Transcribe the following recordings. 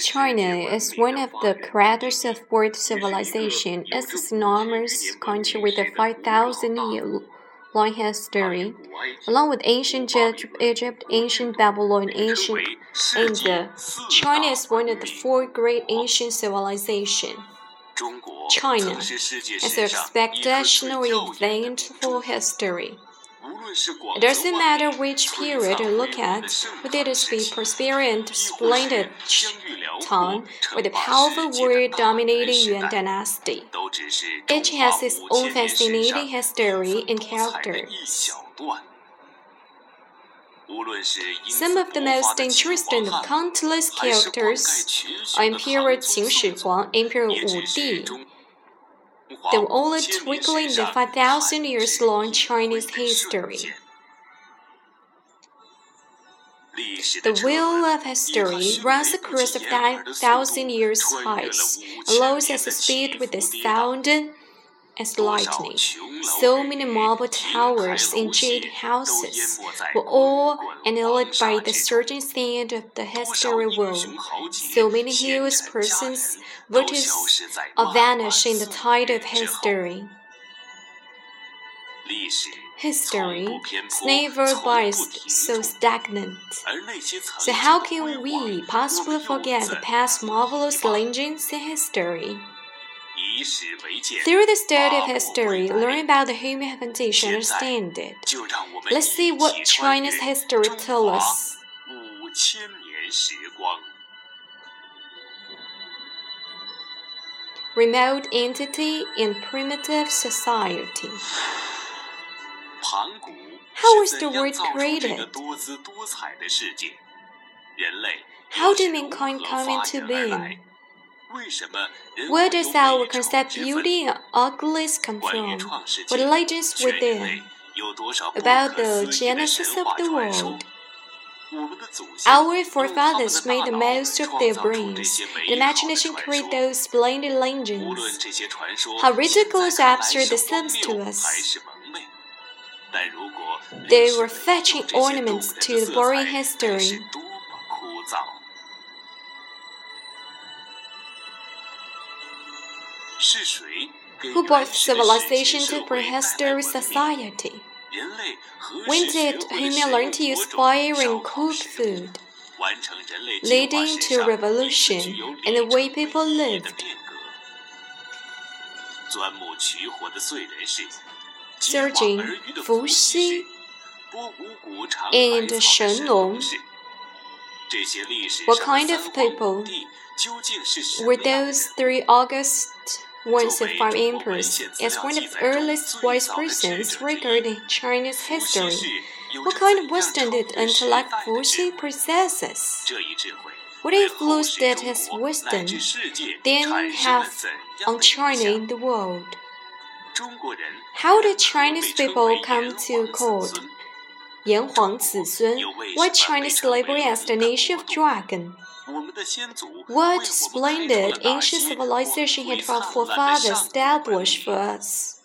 China is one of the cradles of world civilization. It's a enormous country with a 5,000 year long history, along with ancient Egypt, ancient Babylon, ancient India. Uh, China is one of the four great ancient civilizations. China has an exceptionally eventful history. It doesn't matter which period you look at, whether it is the prosperous splendid Tang or the powerful warrior dominating Yuan dynasty. Each has its own fascinating history and characters. Some of the most interesting of countless characters are Emperor Qin Shi Huang, Emperor Wu Di, the only twinkling the 5,000 years long Chinese history. The wheel of history runs across a thousand years heights, allows us to speed with the sound as lightning. So many marble towers and jade houses were all annihilated by the surging sand of the history world. So many hills, persons, virtues are vanished in the tide of history. History is never biased, so stagnant. So how can we possibly forget the past marvelous legends in history? Through the study of history, learn about the human foundation, understand it. Let's see what China's history tells us. Remote entity in primitive society. How was the world created? How did mankind come into being? Where does our concept beauty and ugliness come from? What legends were there About the genesis of the world. Our forefathers made the most of their brains. and imagination created those splendid legends. How ridiculous absurd this seems to us. They were fetching ornaments to the boring history. Who brought civilization to prehistoric society? When did human learn to use fire and cook food? Leading to revolution in the way people lived. Suiren, Fuxi, and Shennong. What kind of people were those three August once a five emperors, as one of the earliest wise persons regarding Chinese history. What kind of wisdom did intellect Fuxi possesses? What influence did his wisdom then have on China in the world? How did Chinese people come to call Yan Huang Why China slavery as the nation of dragon? What splendid ancient civilization had our forefathers established for us?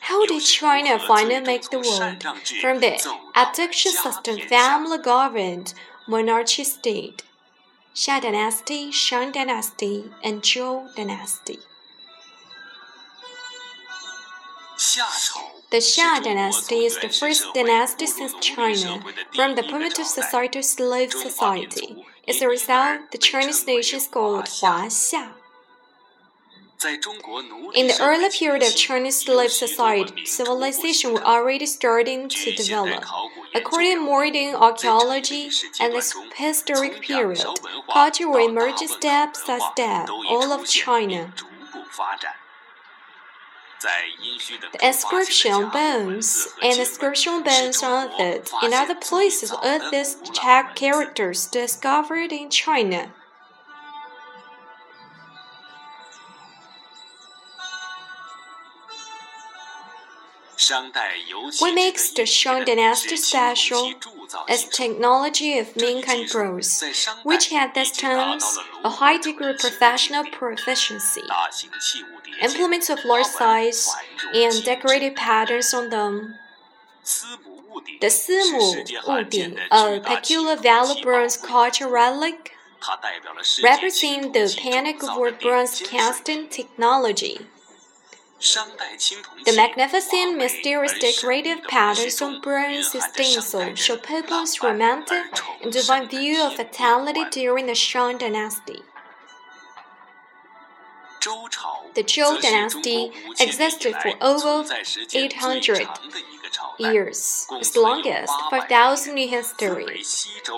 How did China finally make the world from the addiction system family governed monarchy state? Xia dynasty, Shang dynasty, and Zhou dynasty. The Xia dynasty is the first dynasty since China, from the primitive society to slave society. As a result, the Chinese nation is called Huaxia. In the early period of Chinese slave society, civilization was already starting to develop. According to modern archaeology and this historic period, culture will emerge step by step all of China. The inscription bones and inscription bones on it in other places of these characters discovered in China. What makes the Shang dynasty special is technology of mankind grows, which had this times a high degree of professional proficiency. Implements of large size and decorated patterns on them. The Simuwu Ding, a peculiar value bronze culture relic, representing the pinnacle of bronze casting technology. The magnificent, mysterious decorative patterns on bronze stencil show people's romantic and divine view of fatality during the Shang dynasty. The Zhou dynasty existed for over 800 years, its longest 5,000 year history.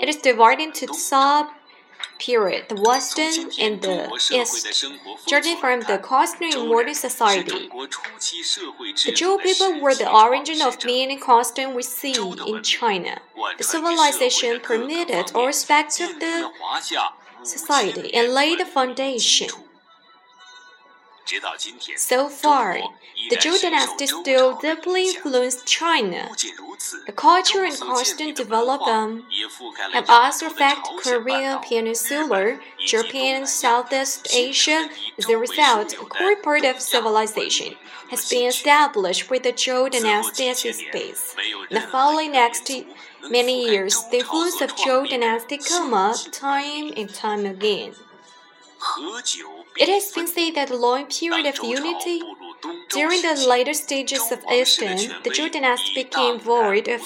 It is divided into sub period, the Western and the East, judging from the costume in modern society. The Zhou people were the origin of many costumes we see in China. The civilization permitted all aspects of the society and laid the foundation. So far, the Zhou dynasty still deeply influenced China. The culture and costume development have also affected Korean Peninsula, Japan, and Southeast Asia. As a result, a core part of civilization has been established with the Zhou dynasty as its base. In the following next many years, the influence of Zhou dynasty come up time and time again. It has been said that the long period of unity during the later stages of Eastern, the Zhou dynasty became void of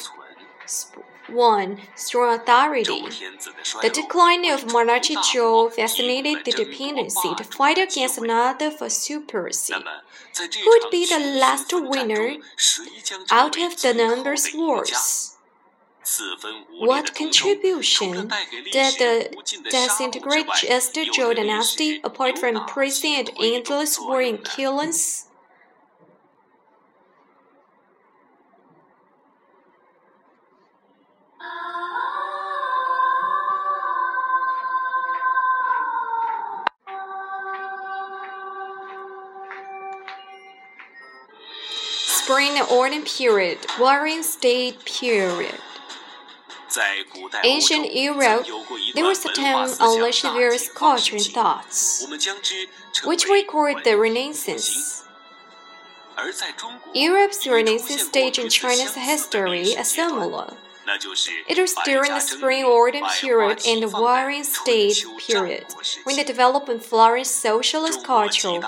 one strong authority. The decline of monarchy Zhou fascinated the dependency to fight against another for supremacy. Who would be the last winner out of the numbers wars? What contribution did the disintegrate Eastern Zhou dynasty apart from prison and endless war and killings? Spring Autumn period, Warring State period. Ancient Europe, there was a time unleashed various culture and thoughts, which record the Renaissance. Europe's Renaissance stage in China's history is similar. It was during the Spring Autumn period and the Warring State period, when the development flourished socialist culture.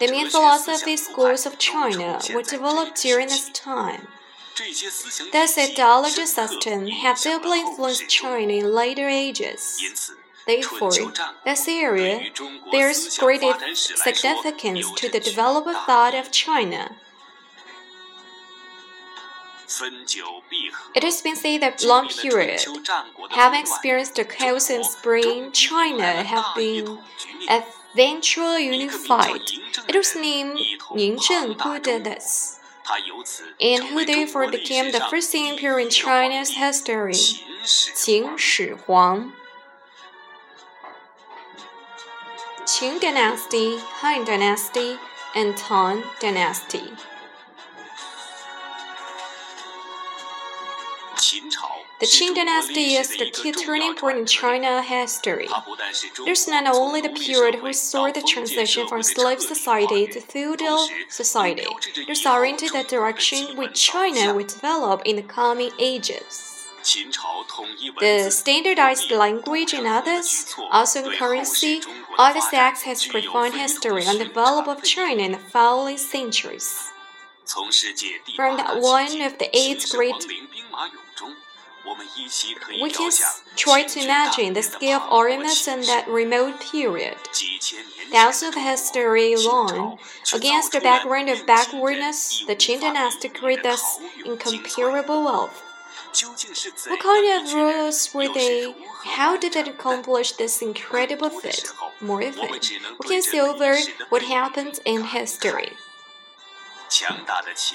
The main philosophy schools of China were developed during this time. This ideology system had deeply influenced China in later ages. Therefore, this area bears great significance to the development thought of China. It has been said that long period, having experienced the chaos and spring, China have been eventually unified. It was named did this and who therefore became the first emperor in China's history, Qin Shi Huang. Qin Dynasty, Han Dynasty, and Tang Dynasty. The Qin dynasty is the key turning point in China history. There's not only the period who saw the transition from slave society to feudal society, there's oriented the direction which China will develop in the coming ages. The standardized language and others, also currency, all these acts has profound history on the development of China in the following centuries. From one of the eight great we can try to imagine the scale of armies in that remote period. Thousands of history long, against the background of backwardness, the Qin dynasty created this incomparable wealth. What kind of rulers were they? How did they accomplish this incredible feat? More than, we can see over what happened in history.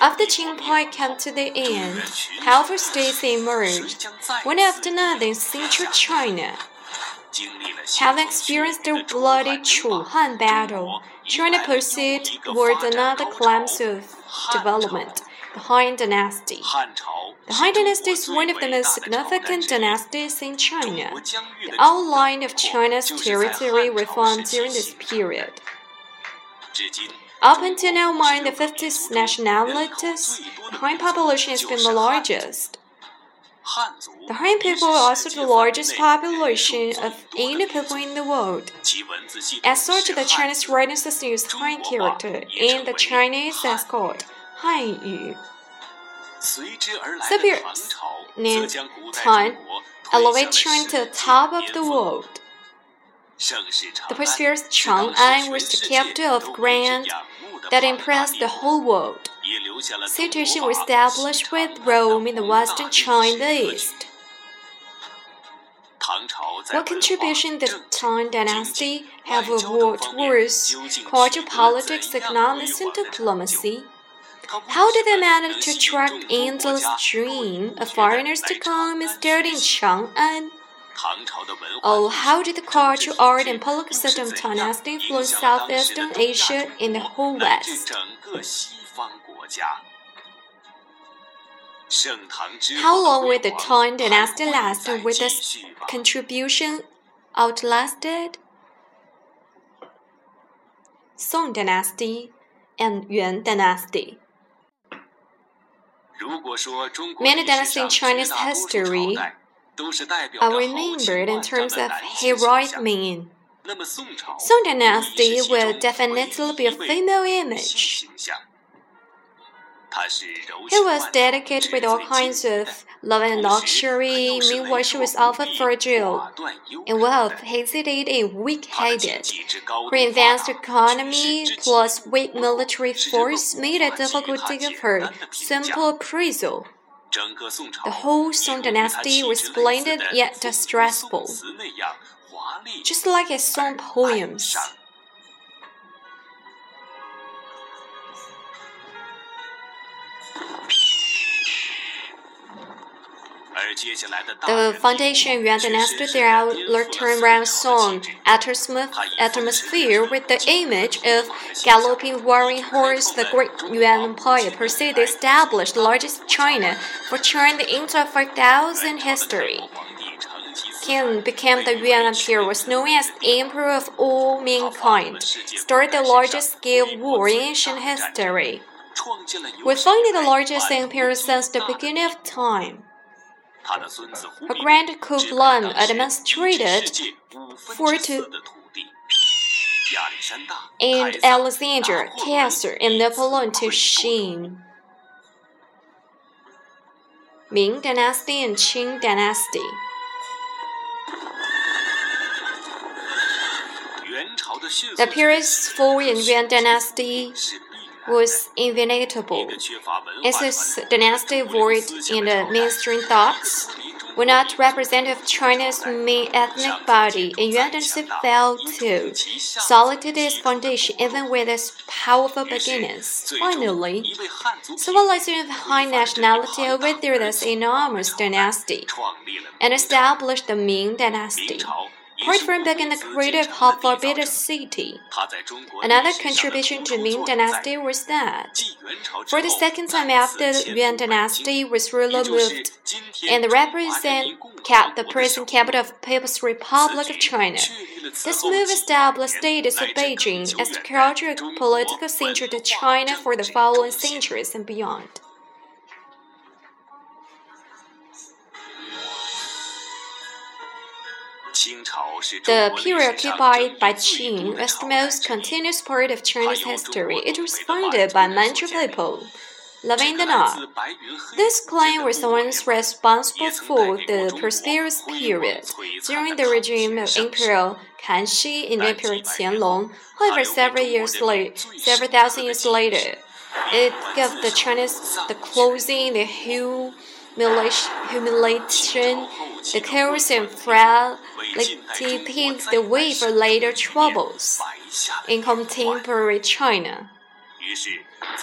After Qin Empire came to the end, powerful states emerged, one after another in central China. Having experienced the bloody Chu Han battle, China pursued towards another climb of development, the Han Dynasty. The Han Dynasty is one of the most significant dynasties in China. The outline of China's territory reformed during this period. Up until now, among the 50 nationalities, the Han population has been the largest. The Han people are also the largest population of any people in the world. As such, the Chinese writing system uses Han character, and the Chinese is called Hanyu. Superiors named Han elevate China to the top of the world. The prosperous Chang'an was the capital of grand that impressed the whole world. Situation was established with Rome in the western China east. What contribution did the Tang Dynasty have towards culture, politics, economics, and diplomacy? How did they manage to attract endless stream of foreigners to come and study in Chang'an? Oh, how did the culture, art, and political system of Dynasty influence Southeastern Asia and the whole West? How long will the Tang Dynasty last with its contribution outlasted? Song Dynasty and Yuan Dynasty. Many dynasties in Chinese history are remembered in terms of heroic men. Song Dynasty will definitely be a female image. He was dedicated with all kinds of love and luxury. Meanwhile, she was often fragile. In wealth, hesitated and weak-headed. Her advanced economy plus weak military force made it difficult to give her simple appraisal. The whole Song dynasty was splendid yet distressful, just like his song poems. The foundation Yuan dynasty throughout the turnaround song atmosphere with the image of galloping warring horse, the great Yuan Empire proceeded to establish the largest China for China into 5,000 history. Qin became the Yuan Emperor, was known as Emperor of all mankind, started the largest scale war in ancient history. We find it the largest empire since the beginning of time. Her grand Kublai administrated for to and Alexander, Caesar, and Napoleon to Xin. Ming Dynasty and Qing Dynasty. The periods for in Yuan Dynasty was inevitable. As this dynasty void in the mainstream thoughts were not representative of China's main ethnic body, and Yuan dynasty fell to solidify its foundation even with its powerful beginnings. Finally, civilization of high nationality overthrew this enormous dynasty and established the Ming dynasty. Apart began the creative hub for Beta City. Another contribution to Ming Dynasty was that, for the second time after Yuan Dynasty was removed and represent kept the present capital of People's Republic of China, this move established status of Beijing as the cultural political center of China for the following centuries and beyond. The period occupied by Qing is the most continuous part of Chinese history. It was founded by Manchu people living in the north. This clan was the ones responsible for the prosperous period during the regime of Emperor Kangxi and Emperor Qianlong. However, several years later, several thousand years later, it gave the Chinese the closing, the humiliation, the chaos and frailty paved the way for later troubles in contemporary China.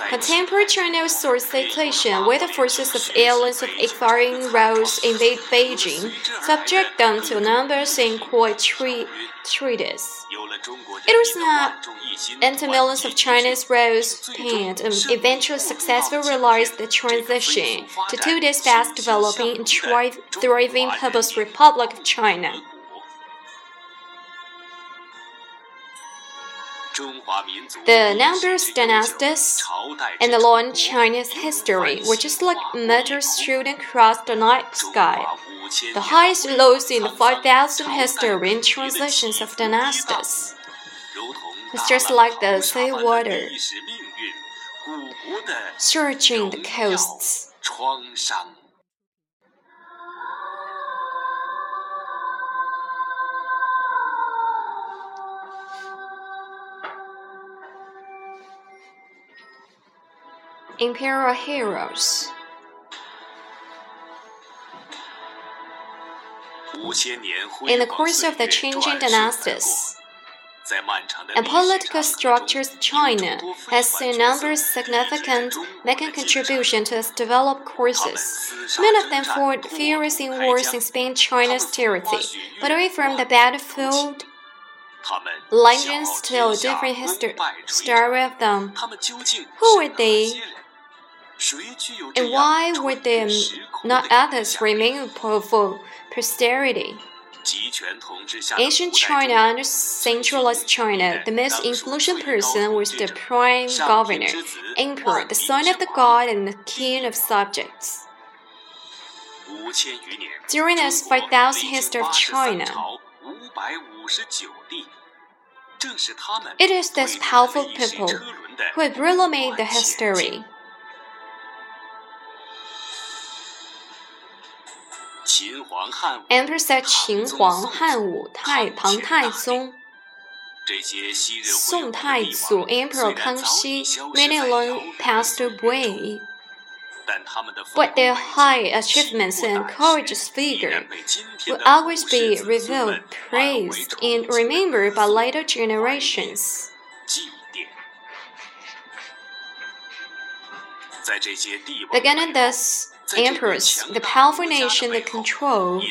Contemporary China saw situation where the forces of aliens of expiring roads invade Beijing, subject them to numbers and quite treaties. It was not until millions of Chinese rose paint and eventually successfully realized the transition to today's fast developing and thriving People's Republic of China. The numbers dynasties in the long Chinese history were just like meteors shooting across the night sky. The highs and lows in the 5,000 history and transitions of dynasties. It's just like the sea water searching the coasts. Imperial Heroes In the course of the changing dynasties, and political structures China has seen numbers significant making contribution to its developed courses. Many of them fought furious in wars in Spain China's territory, but away from the battlefield legends tell a different history story of them. Who were they? And why would they not others remain for posterity? Ancient China under centralized China, the most influential person was the prime governor, emperor, the son of the god and the king of subjects. During this 5,000 history of China, it is this powerful people who have really made the history. Emperor Qin Huang, Han Wu, Tai Pang Taizong, Song Taizu, Emperor Kangxi, many long passed away. But their high achievements and courageous figure will always be revealed, praised, and remembered by later generations. Beginning thus, emperors, the powerful nation that controlled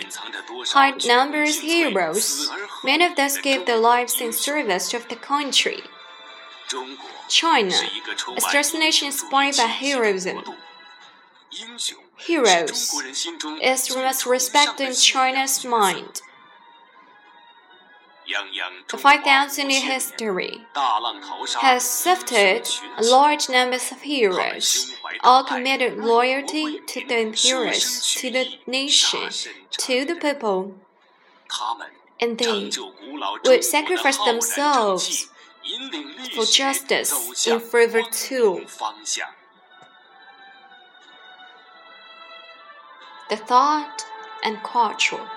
high numbers heroes, many of those gave their lives in service of the country. China, a stress nation inspired by heroism. Heroes is most respected in China's mind. The 5,000 year history has sifted a large numbers of heroes, all committed loyalty to the emperors, to the nation, to the people, and they would sacrifice themselves for justice in favor too. The thought and culture.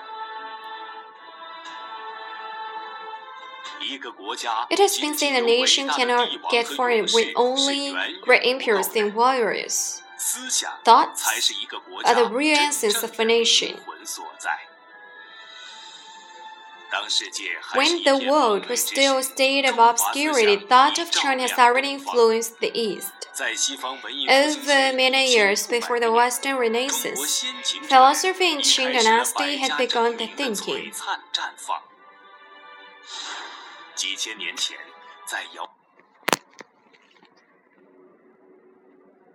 It has been said a nation cannot get far with only great emperors and warriors. Thoughts are the real essence of a nation. When the world was still a state of obscurity, thought of China has already influenced the East. Over many years before the Western Renaissance, philosophy in Qing dynasty had begun the thinking. 几千年前，在遥。